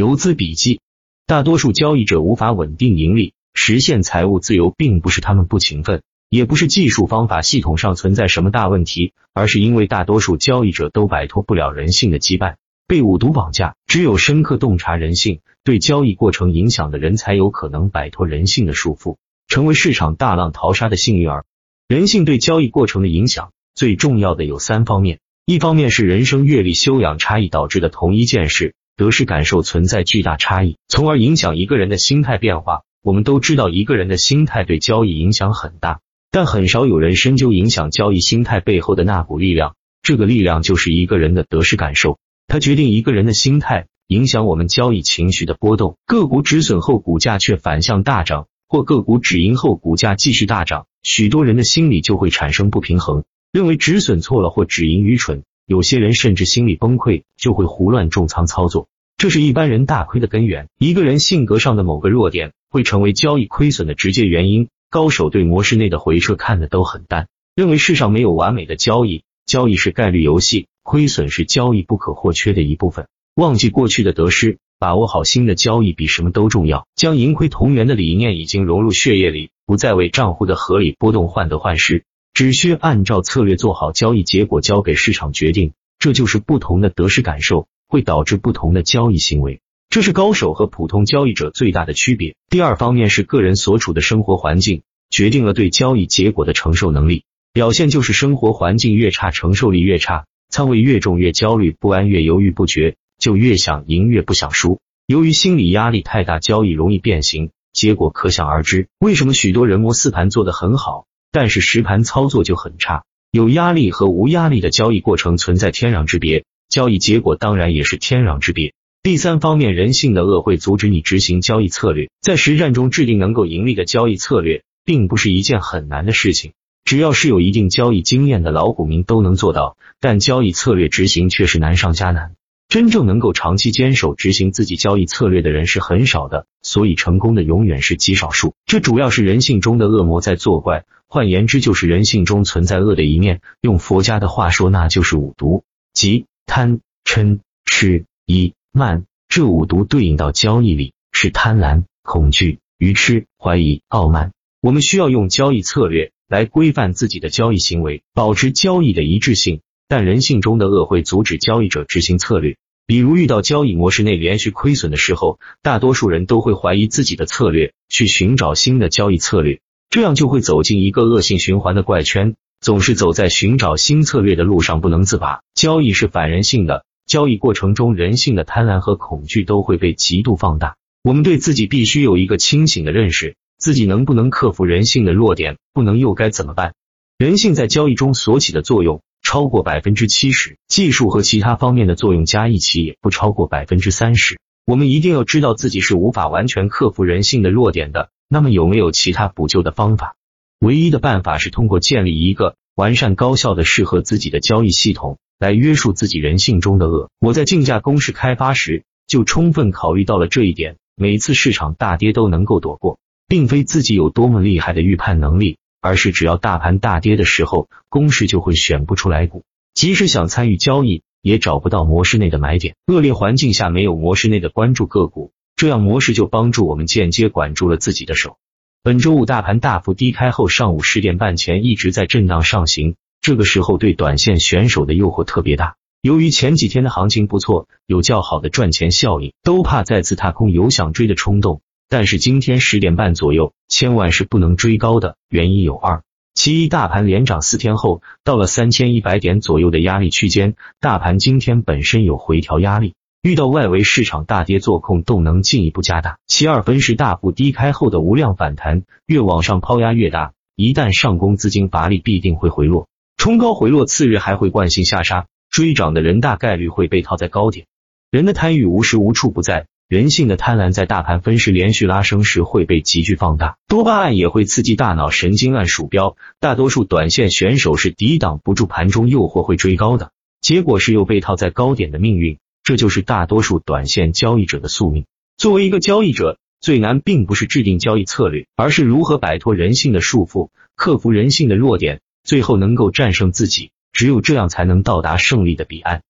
游资笔记：大多数交易者无法稳定盈利，实现财务自由，并不是他们不勤奋，也不是技术方法系统上存在什么大问题，而是因为大多数交易者都摆脱不了人性的羁绊，被五毒绑架。只有深刻洞察人性对交易过程影响的人，才有可能摆脱人性的束缚，成为市场大浪淘沙的幸运儿。人性对交易过程的影响，最重要的有三方面：一方面是人生阅历修养差异导致的同一件事。得失感受存在巨大差异，从而影响一个人的心态变化。我们都知道，一个人的心态对交易影响很大，但很少有人深究影响交易心态背后的那股力量。这个力量就是一个人的得失感受，它决定一个人的心态，影响我们交易情绪的波动。个股止损后，股价却反向大涨，或个股止盈后，股价继续大涨，许多人的心理就会产生不平衡，认为止损错了或止盈愚蠢。有些人甚至心理崩溃，就会胡乱重仓操作，这是一般人大亏的根源。一个人性格上的某个弱点，会成为交易亏损的直接原因。高手对模式内的回撤看的都很淡，认为世上没有完美的交易，交易是概率游戏，亏损是交易不可或缺的一部分。忘记过去的得失，把握好新的交易比什么都重要。将盈亏同源的理念已经融入血液里，不再为账户的合理波动患得患失。只需按照策略做好交易，结果交给市场决定。这就是不同的得失感受会导致不同的交易行为，这是高手和普通交易者最大的区别。第二方面是个人所处的生活环境决定了对交易结果的承受能力。表现就是生活环境越差，承受力越差，仓位越重，越焦虑不安，越犹豫不决，就越想赢，越不想输。由于心理压力太大，交易容易变形，结果可想而知。为什么许多人摸四盘做得很好？但是实盘操作就很差，有压力和无压力的交易过程存在天壤之别，交易结果当然也是天壤之别。第三方面，人性的恶会阻止你执行交易策略，在实战中制定能够盈利的交易策略，并不是一件很难的事情，只要是有一定交易经验的老股民都能做到。但交易策略执行却是难上加难。真正能够长期坚守执行自己交易策略的人是很少的，所以成功的永远是极少数。这主要是人性中的恶魔在作怪，换言之就是人性中存在恶的一面。用佛家的话说，那就是五毒，即贪、嗔、痴、疑、慢。这五毒对应到交易里是贪婪、恐惧、愚痴、怀疑、傲慢。我们需要用交易策略来规范自己的交易行为，保持交易的一致性。但人性中的恶会阻止交易者执行策略，比如遇到交易模式内连续亏损的时候，大多数人都会怀疑自己的策略，去寻找新的交易策略，这样就会走进一个恶性循环的怪圈，总是走在寻找新策略的路上不能自拔。交易是反人性的，交易过程中人性的贪婪和恐惧都会被极度放大。我们对自己必须有一个清醒的认识，自己能不能克服人性的弱点，不能又该怎么办？人性在交易中所起的作用。超过百分之七十，技术和其他方面的作用加一起也不超过百分之三十。我们一定要知道自己是无法完全克服人性的弱点的。那么有没有其他补救的方法？唯一的办法是通过建立一个完善、高效的、适合自己的交易系统，来约束自己人性中的恶。我在竞价公式开发时就充分考虑到了这一点。每次市场大跌都能够躲过，并非自己有多么厉害的预判能力。而是只要大盘大跌的时候，公式就会选不出来股，即使想参与交易，也找不到模式内的买点。恶劣环境下没有模式内的关注个股，这样模式就帮助我们间接管住了自己的手。本周五大盘大幅低开后，上午十点半前一直在震荡上行，这个时候对短线选手的诱惑特别大。由于前几天的行情不错，有较好的赚钱效应，都怕再次踏空，有想追的冲动。但是今天十点半左右，千万是不能追高的。原因有二：其一，大盘连涨四天后，到了三千一百点左右的压力区间，大盘今天本身有回调压力，遇到外围市场大跌做空，动能进一步加大。其二，分时大幅低开后的无量反弹，越往上抛压越大，一旦上攻，资金乏力，必定会回落，冲高回落，次日还会惯性下杀，追涨的人大概率会被套在高点。人的贪欲无时无处不在。人性的贪婪在大盘分时连续拉升时会被急剧放大，多巴胺也会刺激大脑神经按鼠标。大多数短线选手是抵挡不住盘中诱惑会追高的，结果是又被套在高点的命运。这就是大多数短线交易者的宿命。作为一个交易者，最难并不是制定交易策略，而是如何摆脱人性的束缚，克服人性的弱点，最后能够战胜自己。只有这样才能到达胜利的彼岸。